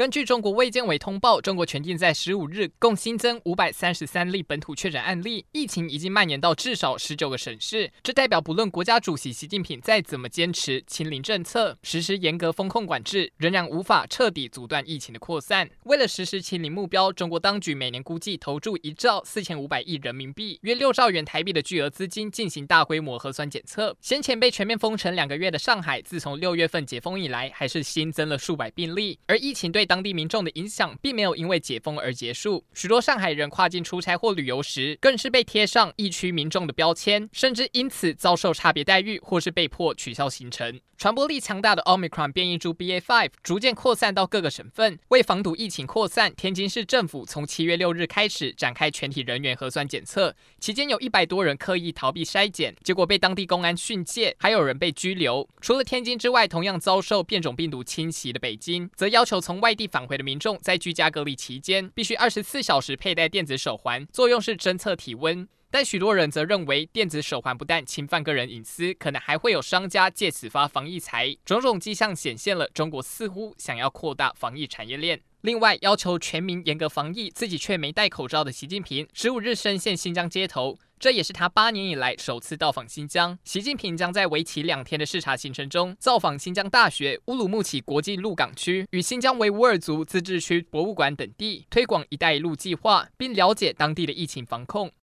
根据中国卫健委通报，中国全境在十五日共新增五百三十三例本土确诊案例，疫情已经蔓延到至少十九个省市。这代表不论国家主席习近平再怎么坚持清零政策，实施严格封控管制，仍然无法彻底阻断疫情的扩散。为了实施清零目标，中国当局每年估计投注一兆四千五百亿人民币（约六兆元台币）的巨额资金进行大规模核酸检测。先前被全面封城两个月的上海，自从六月份解封以来，还是新增了数百病例，而疫情对当地民众的影响并没有因为解封而结束，许多上海人跨境出差或旅游时，更是被贴上疫区民众的标签，甚至因此遭受差别待遇，或是被迫取消行程。传播力强大的 Omicron 变异株 BA.5 逐渐扩散到各个省份，为防堵疫情扩散，天津市政府从七月六日开始展开全体人员核酸检测，期间有一百多人刻意逃避筛检，结果被当地公安训诫，还有人被拘留。除了天津之外，同样遭受变种病毒侵袭的北京，则要求从外外地返回的民众在居家隔离期间必须二十四小时佩戴电子手环，作用是侦测体温。但许多人则认为，电子手环不但侵犯个人隐私，可能还会有商家借此发防疫财。种种迹象显现了中国似乎想要扩大防疫产业链。另外，要求全民严格防疫，自己却没戴口罩的习近平，十五日身陷新疆街头，这也是他八年以来首次到访新疆。习近平将在为期两天的视察行程中，造访新疆大学、乌鲁木齐国际陆港区与新疆维吾尔族自治区博物馆等地，推广“一带一路”计划，并了解当地的疫情防控。